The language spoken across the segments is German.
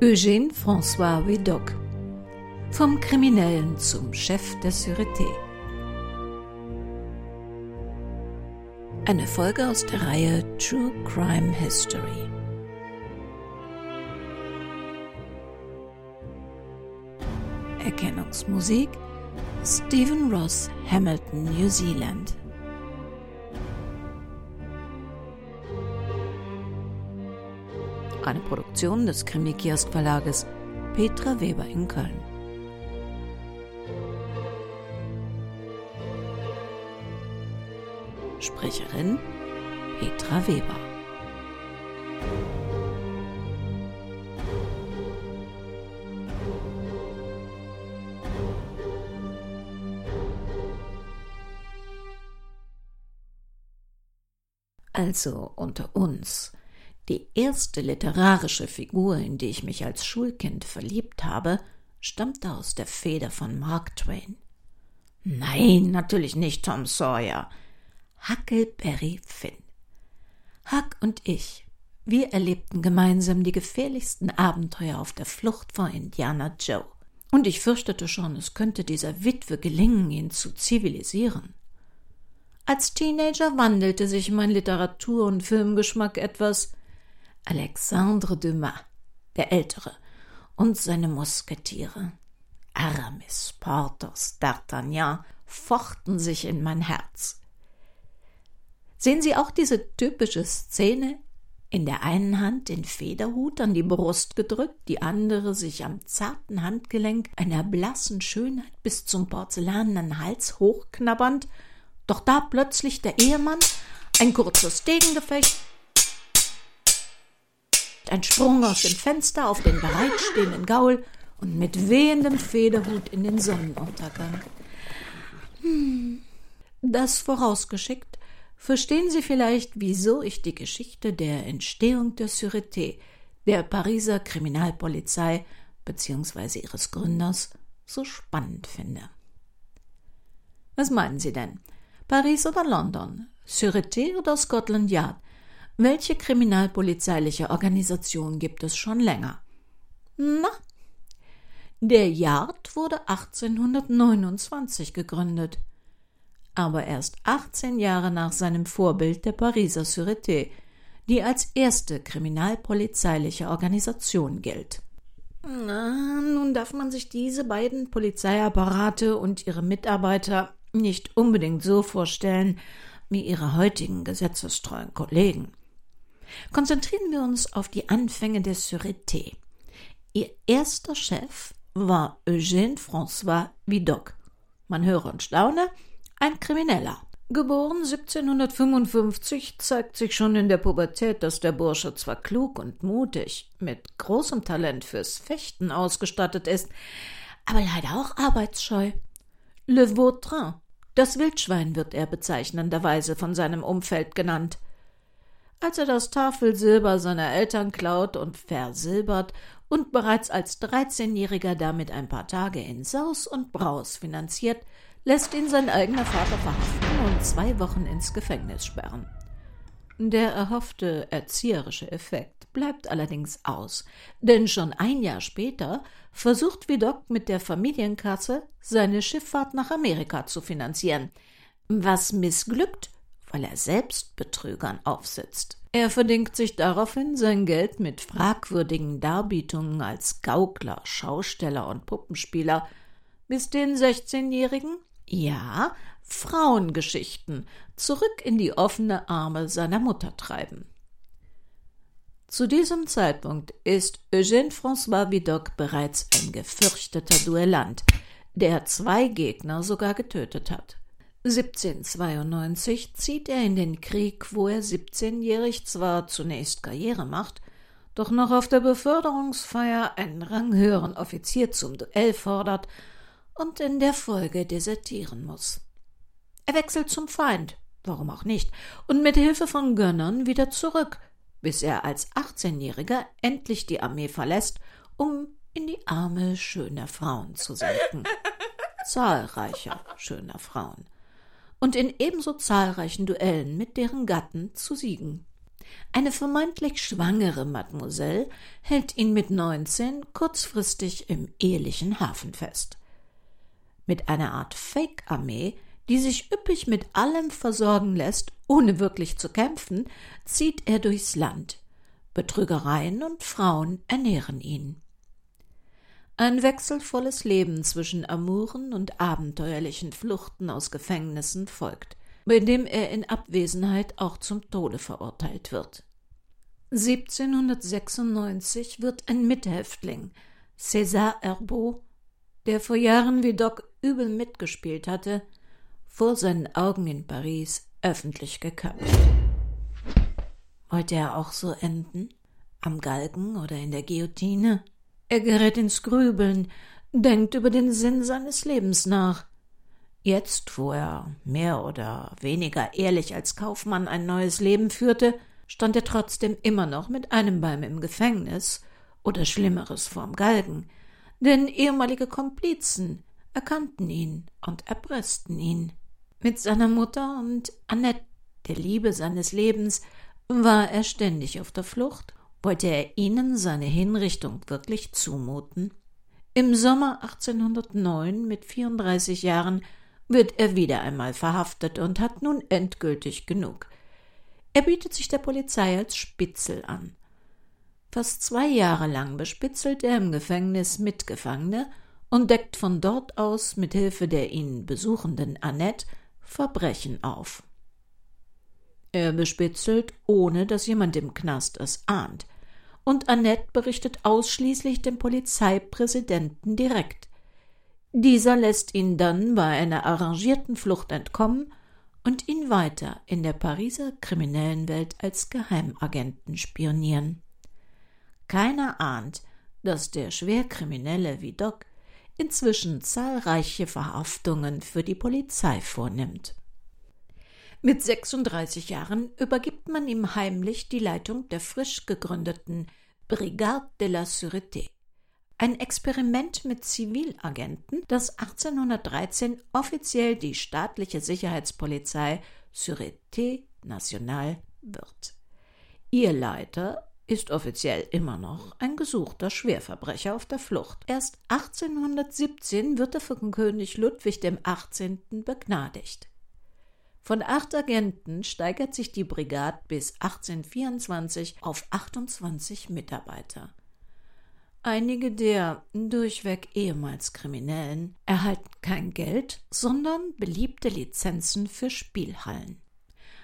Eugène François Vidocq Vom Kriminellen zum Chef der Sûreté. Eine Folge aus der Reihe True Crime History. Erkennungsmusik Stephen Ross Hamilton, New Zealand. Eine Produktion des Krimi-Kiosk Verlages Petra Weber in Köln. Sprecherin Petra Weber. Also unter uns. Die erste literarische Figur, in die ich mich als Schulkind verliebt habe, stammte aus der Feder von Mark Twain. Nein, natürlich nicht Tom Sawyer. Huckleberry Finn. Huck und ich, wir erlebten gemeinsam die gefährlichsten Abenteuer auf der Flucht vor Indiana Joe. Und ich fürchtete schon, es könnte dieser Witwe gelingen, ihn zu zivilisieren. Als Teenager wandelte sich mein Literatur- und Filmgeschmack etwas. Alexandre Dumas, der Ältere, und seine Musketiere, Aramis, Porthos, D'Artagnan, fochten sich in mein Herz. Sehen Sie auch diese typische Szene? In der einen Hand den Federhut an die Brust gedrückt, die andere sich am zarten Handgelenk einer blassen Schönheit bis zum porzellanenen Hals hochknabbernd, doch da plötzlich der Ehemann, ein kurzes Degengefecht, ein Sprung aus dem Fenster auf den bereitstehenden Gaul und mit wehendem Federhut in den Sonnenuntergang. Hm. Das vorausgeschickt, verstehen Sie vielleicht, wieso ich die Geschichte der Entstehung der Sûreté, der Pariser Kriminalpolizei bzw. ihres Gründers so spannend finde. Was meinen Sie denn? Paris oder London? Sûreté oder Scotland Yard? Welche kriminalpolizeiliche Organisation gibt es schon länger? Na, der Yard wurde 1829 gegründet aber erst 18 Jahre nach seinem Vorbild der Pariser Sûreté, die als erste kriminalpolizeiliche Organisation gilt. Na, nun darf man sich diese beiden Polizeiapparate und ihre Mitarbeiter nicht unbedingt so vorstellen wie ihre heutigen gesetzestreuen Kollegen. Konzentrieren wir uns auf die Anfänge der Sûreté. Ihr erster Chef war Eugène François Vidocq. Man höre und staune, ein Krimineller. Geboren 1755 zeigt sich schon in der Pubertät, dass der Bursche zwar klug und mutig, mit großem Talent fürs Fechten ausgestattet ist, aber leider auch arbeitsscheu. Le Vautrin, das Wildschwein wird er bezeichnenderweise von seinem Umfeld genannt. Als er das Tafelsilber seiner Eltern klaut und versilbert und bereits als Dreizehnjähriger damit ein paar Tage in Saus und Braus finanziert, lässt ihn sein eigener Vater verhaften und zwei Wochen ins Gefängnis sperren. Der erhoffte erzieherische Effekt bleibt allerdings aus, denn schon ein Jahr später versucht Vidocq mit der Familienkasse seine Schifffahrt nach Amerika zu finanzieren, was missglückt, weil er selbst Betrügern aufsitzt. Er verdingt sich daraufhin sein Geld mit fragwürdigen Darbietungen als Gaukler, Schausteller und Puppenspieler, bis den 16-Jährigen ja, Frauengeschichten zurück in die offene Arme seiner Mutter treiben. Zu diesem Zeitpunkt ist Eugène François Vidocq bereits ein gefürchteter Duellant, der zwei Gegner sogar getötet hat. 1792 zieht er in den Krieg, wo er 17-jährig zwar zunächst Karriere macht, doch noch auf der Beförderungsfeier einen ranghöheren Offizier zum Duell fordert und in der Folge desertieren muss. Er wechselt zum Feind, warum auch nicht, und mit Hilfe von Gönnern wieder zurück, bis er als 18-Jähriger endlich die Armee verlässt, um in die Arme schöner Frauen zu senken. Zahlreicher schöner Frauen. Und in ebenso zahlreichen Duellen mit deren Gatten zu siegen. Eine vermeintlich schwangere Mademoiselle hält ihn mit neunzehn kurzfristig im ehelichen Hafen fest. Mit einer Art Fake-Armee, die sich üppig mit allem versorgen lässt, ohne wirklich zu kämpfen, zieht er durchs Land. Betrügereien und Frauen ernähren ihn. Ein wechselvolles Leben zwischen Amouren und abenteuerlichen Fluchten aus Gefängnissen folgt, bei dem er in Abwesenheit auch zum Tode verurteilt wird. 1796 wird ein Mithäftling, César Herbeau, der vor Jahren wie Doc übel mitgespielt hatte, vor seinen Augen in Paris öffentlich geköpft. Wollte er auch so enden? Am Galgen oder in der Guillotine? Er gerät ins Grübeln, denkt über den Sinn seines Lebens nach. Jetzt, wo er mehr oder weniger ehrlich als Kaufmann ein neues Leben führte, stand er trotzdem immer noch mit einem Bein im Gefängnis oder Schlimmeres vorm Galgen, denn ehemalige Komplizen erkannten ihn und erpressten ihn. Mit seiner Mutter und Annette, der Liebe seines Lebens, war er ständig auf der Flucht wollte er ihnen seine Hinrichtung wirklich zumuten? Im Sommer 1809 mit 34 Jahren wird er wieder einmal verhaftet und hat nun endgültig genug. Er bietet sich der Polizei als Spitzel an. Fast zwei Jahre lang bespitzelt er im Gefängnis Mitgefangene und deckt von dort aus mit Hilfe der ihn besuchenden Annette Verbrechen auf. Er bespitzelt, ohne dass jemand im Knast es ahnt. Und Annette berichtet ausschließlich dem Polizeipräsidenten direkt. Dieser lässt ihn dann bei einer arrangierten Flucht entkommen und ihn weiter in der Pariser kriminellen Welt als Geheimagenten spionieren. Keiner ahnt, dass der Schwerkriminelle wie Doc inzwischen zahlreiche Verhaftungen für die Polizei vornimmt. Mit 36 Jahren übergibt man ihm heimlich die Leitung der frisch gegründeten Brigade de la Sûreté, ein Experiment mit Zivilagenten, das 1813 offiziell die staatliche Sicherheitspolizei Sûreté Nationale wird. Ihr Leiter ist offiziell immer noch ein gesuchter Schwerverbrecher auf der Flucht. Erst 1817 wird er von König Ludwig XVIII. begnadigt. Von acht Agenten steigert sich die Brigade bis 1824 auf 28 Mitarbeiter. Einige der durchweg ehemals Kriminellen erhalten kein Geld, sondern beliebte Lizenzen für Spielhallen.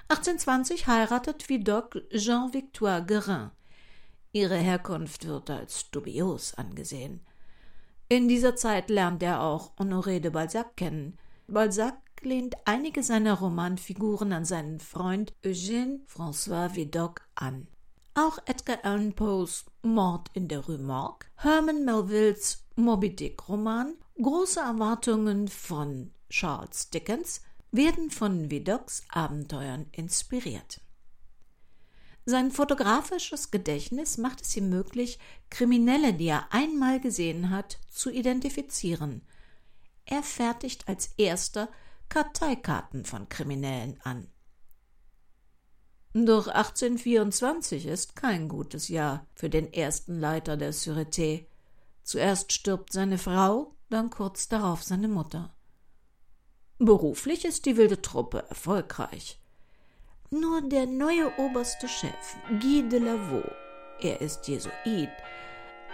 1820 heiratet Vidocq Jean-Victoire Guerin. Ihre Herkunft wird als dubios angesehen. In dieser Zeit lernt er auch Honoré de Balzac kennen. Balzac lehnt einige seiner Romanfiguren an seinen Freund Eugène François Vidocq an. Auch Edgar Allan Poes Mord in der Rue Morgue, Herman Melvilles Moby Dick Roman, große Erwartungen von Charles Dickens werden von Vidocqs Abenteuern inspiriert. Sein fotografisches Gedächtnis macht es ihm möglich, Kriminelle, die er einmal gesehen hat, zu identifizieren. Er fertigt als erster Karteikarten von Kriminellen an. Doch 1824 ist kein gutes Jahr für den ersten Leiter der Sûreté. Zuerst stirbt seine Frau, dann kurz darauf seine Mutter. Beruflich ist die wilde Truppe erfolgreich. Nur der neue oberste Chef, Guy de Lavaux, er ist Jesuit,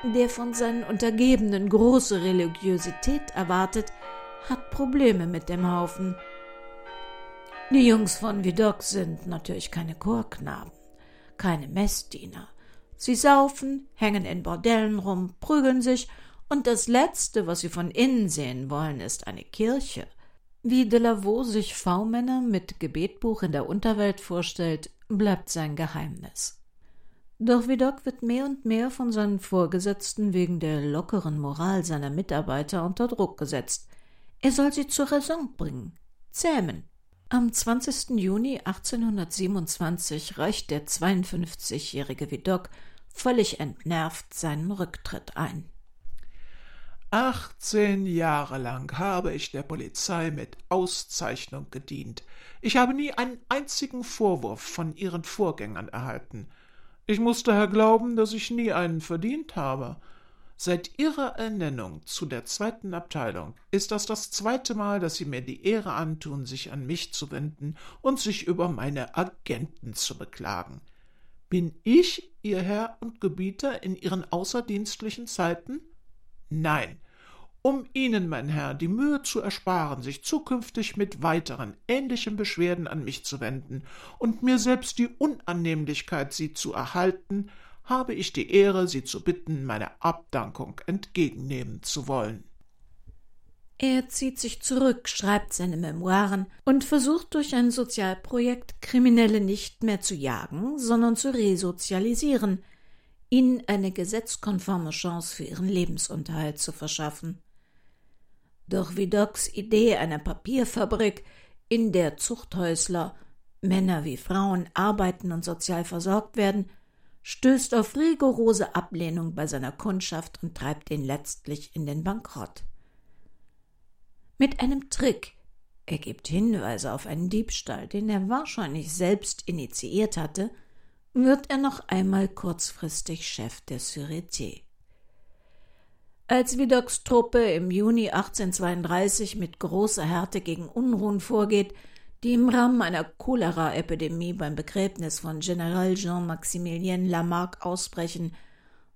der von seinen Untergebenen große Religiosität erwartet, hat Probleme mit dem Haufen. Die Jungs von Vidocq sind natürlich keine Chorknaben, keine Messdiener. Sie saufen, hängen in Bordellen rum, prügeln sich, und das Letzte, was sie von innen sehen wollen, ist eine Kirche. Wie de Lavaux sich V-Männer mit Gebetbuch in der Unterwelt vorstellt, bleibt sein Geheimnis. Doch Vidocq wird mehr und mehr von seinen Vorgesetzten wegen der lockeren Moral seiner Mitarbeiter unter Druck gesetzt. Er soll sie zur Raison bringen, zähmen. Am 20. Juni 1827 reicht der 52-jährige Vidocq völlig entnervt seinen Rücktritt ein. Achtzehn Jahre lang habe ich der Polizei mit Auszeichnung gedient. Ich habe nie einen einzigen Vorwurf von ihren Vorgängern erhalten. Ich muss daher glauben, dass ich nie einen verdient habe. Seit ihrer Ernennung zu der zweiten Abteilung ist das das zweite Mal, dass sie mir die Ehre antun, sich an mich zu wenden und sich über meine Agenten zu beklagen. Bin ich Ihr Herr und Gebieter in Ihren außerdienstlichen Zeiten? Nein. Um Ihnen, mein Herr, die Mühe zu ersparen, sich zukünftig mit weiteren ähnlichen Beschwerden an mich zu wenden und mir selbst die Unannehmlichkeit, sie zu erhalten, habe ich die Ehre, Sie zu bitten, meine Abdankung entgegennehmen zu wollen. Er zieht sich zurück, schreibt seine Memoiren und versucht durch ein Sozialprojekt Kriminelle nicht mehr zu jagen, sondern zu resozialisieren, ihnen eine gesetzkonforme Chance für ihren Lebensunterhalt zu verschaffen. Doch Vidocqs Idee einer Papierfabrik, in der Zuchthäusler, Männer wie Frauen, arbeiten und sozial versorgt werden, stößt auf rigorose Ablehnung bei seiner Kundschaft und treibt ihn letztlich in den Bankrott. Mit einem Trick, er gibt Hinweise auf einen Diebstahl, den er wahrscheinlich selbst initiiert hatte, wird er noch einmal kurzfristig Chef der Sûreté. Als Vidocqs Truppe im Juni 1832 mit großer Härte gegen Unruhen vorgeht, die im Rahmen einer Cholera-Epidemie beim Begräbnis von General Jean-Maximilien Lamarck ausbrechen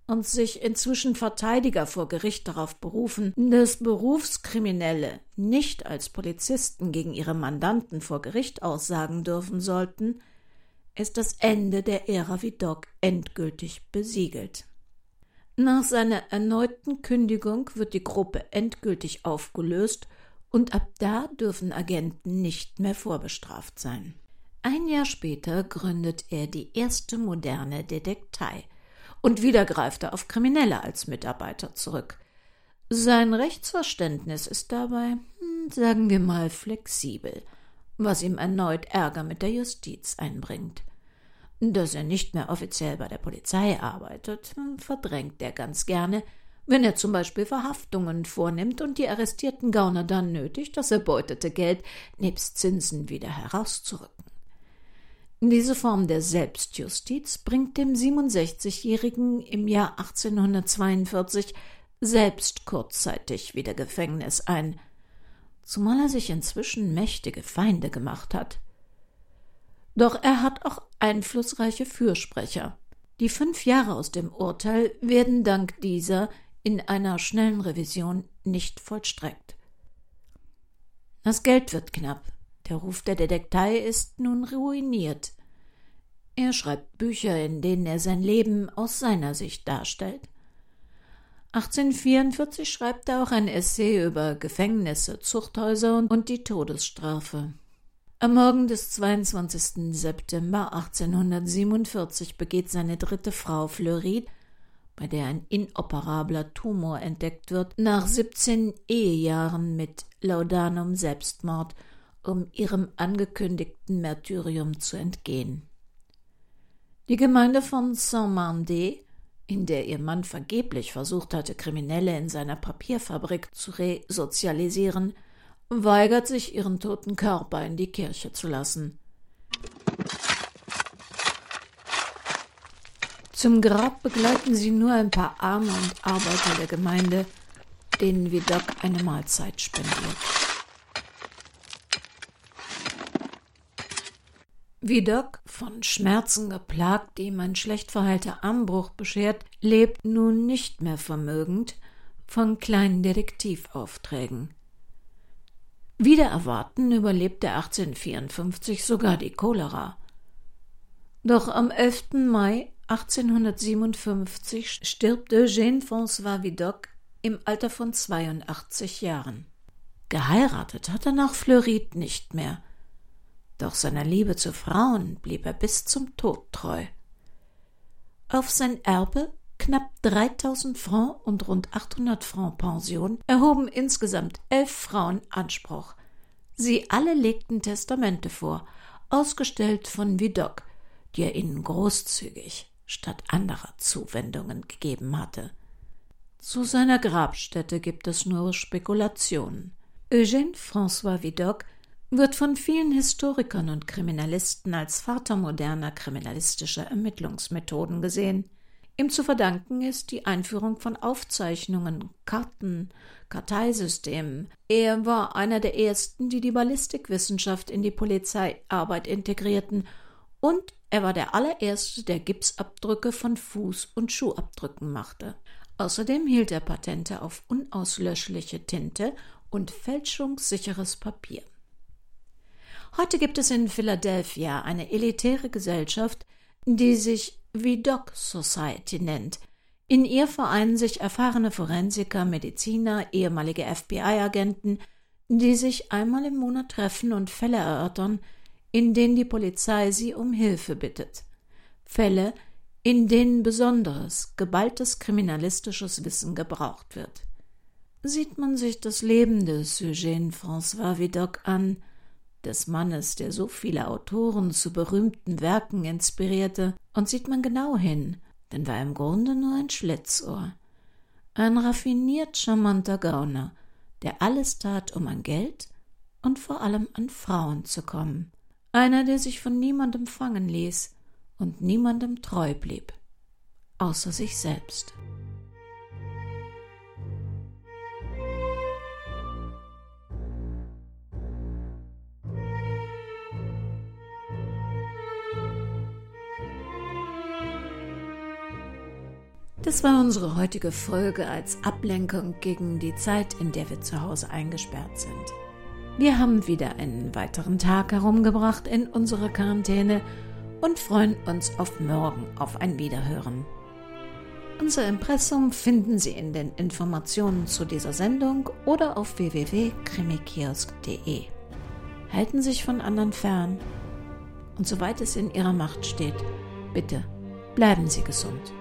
und sich inzwischen Verteidiger vor Gericht darauf berufen, dass Berufskriminelle nicht als Polizisten gegen ihre Mandanten vor Gericht aussagen dürfen sollten, ist das Ende der Ära Vidocq endgültig besiegelt. Nach seiner erneuten Kündigung wird die Gruppe endgültig aufgelöst und ab da dürfen Agenten nicht mehr vorbestraft sein. Ein Jahr später gründet er die erste moderne Detektei und wieder greift er auf Kriminelle als Mitarbeiter zurück. Sein Rechtsverständnis ist dabei, hm, sagen wir mal, flexibel was ihm erneut Ärger mit der Justiz einbringt. Dass er nicht mehr offiziell bei der Polizei arbeitet, verdrängt er ganz gerne, wenn er zum Beispiel Verhaftungen vornimmt und die arrestierten Gauner dann nötigt, das erbeutete Geld nebst Zinsen wieder herauszurücken. Diese Form der Selbstjustiz bringt dem 67-Jährigen im Jahr 1842 selbst kurzzeitig wieder Gefängnis ein – zumal er sich inzwischen mächtige Feinde gemacht hat. Doch er hat auch einflussreiche Fürsprecher. Die fünf Jahre aus dem Urteil werden dank dieser in einer schnellen Revision nicht vollstreckt. Das Geld wird knapp. Der Ruf der Detektei ist nun ruiniert. Er schreibt Bücher, in denen er sein Leben aus seiner Sicht darstellt. 1844 schreibt er auch ein Essay über Gefängnisse, Zuchthäuser und die Todesstrafe. Am Morgen des 22. September 1847 begeht seine dritte Frau Fleury, bei der ein inoperabler Tumor entdeckt wird, nach 17 Ehejahren mit Laudanum Selbstmord, um ihrem angekündigten Märtyrium zu entgehen. Die Gemeinde von Saint-Mandé in der ihr Mann vergeblich versucht hatte, Kriminelle in seiner Papierfabrik zu resozialisieren, weigert sich, ihren toten Körper in die Kirche zu lassen. Zum Grab begleiten sie nur ein paar Arme und Arbeiter der Gemeinde, denen Vidocq eine Mahlzeit spendiert. Vidocq, von Schmerzen geplagt, die ihm ein schlecht verheilter Armbruch beschert, lebt nun nicht mehr vermögend von kleinen Detektivaufträgen. Wider Erwarten überlebt er 1854 sogar die Cholera. Doch am 11. Mai 1857 stirbt Eugène François Vidocq im Alter von 82 Jahren. Geheiratet hat er nach Fleurit nicht mehr – doch seiner Liebe zu Frauen blieb er bis zum Tod treu. Auf sein Erbe knapp 3000 Francs und rund 800 Francs Pension erhoben insgesamt elf Frauen Anspruch. Sie alle legten Testamente vor, ausgestellt von Vidocq, die er ihnen großzügig statt anderer Zuwendungen gegeben hatte. Zu seiner Grabstätte gibt es nur Spekulationen. Eugène François Vidocq wird von vielen Historikern und Kriminalisten als Vater moderner kriminalistischer Ermittlungsmethoden gesehen. Ihm zu verdanken ist die Einführung von Aufzeichnungen, Karten, Karteisystemen. Er war einer der ersten, die die Ballistikwissenschaft in die Polizeiarbeit integrierten, und er war der allererste, der Gipsabdrücke von Fuß- und Schuhabdrücken machte. Außerdem hielt er Patente auf unauslöschliche Tinte und fälschungssicheres Papier. Heute gibt es in Philadelphia eine elitäre Gesellschaft, die sich Vidocq Society nennt. In ihr vereinen sich erfahrene Forensiker, Mediziner, ehemalige FBI-Agenten, die sich einmal im Monat treffen und Fälle erörtern, in denen die Polizei sie um Hilfe bittet. Fälle, in denen besonderes, geballtes kriminalistisches Wissen gebraucht wird. Sieht man sich das Leben des Eugène François Vidocq an, des Mannes, der so viele Autoren zu berühmten Werken inspirierte, und sieht man genau hin, dann war im Grunde nur ein Schlitzohr. Ein raffiniert charmanter Gauner, der alles tat, um an Geld und vor allem an Frauen zu kommen. Einer, der sich von niemandem fangen ließ und niemandem treu blieb, außer sich selbst. Das war unsere heutige Folge als Ablenkung gegen die Zeit, in der wir zu Hause eingesperrt sind. Wir haben wieder einen weiteren Tag herumgebracht in unserer Quarantäne und freuen uns auf morgen auf ein Wiederhören. Unser Impressum finden Sie in den Informationen zu dieser Sendung oder auf www.krimikiosk.de. Halten Sie sich von anderen fern und soweit es in Ihrer Macht steht, bitte bleiben Sie gesund.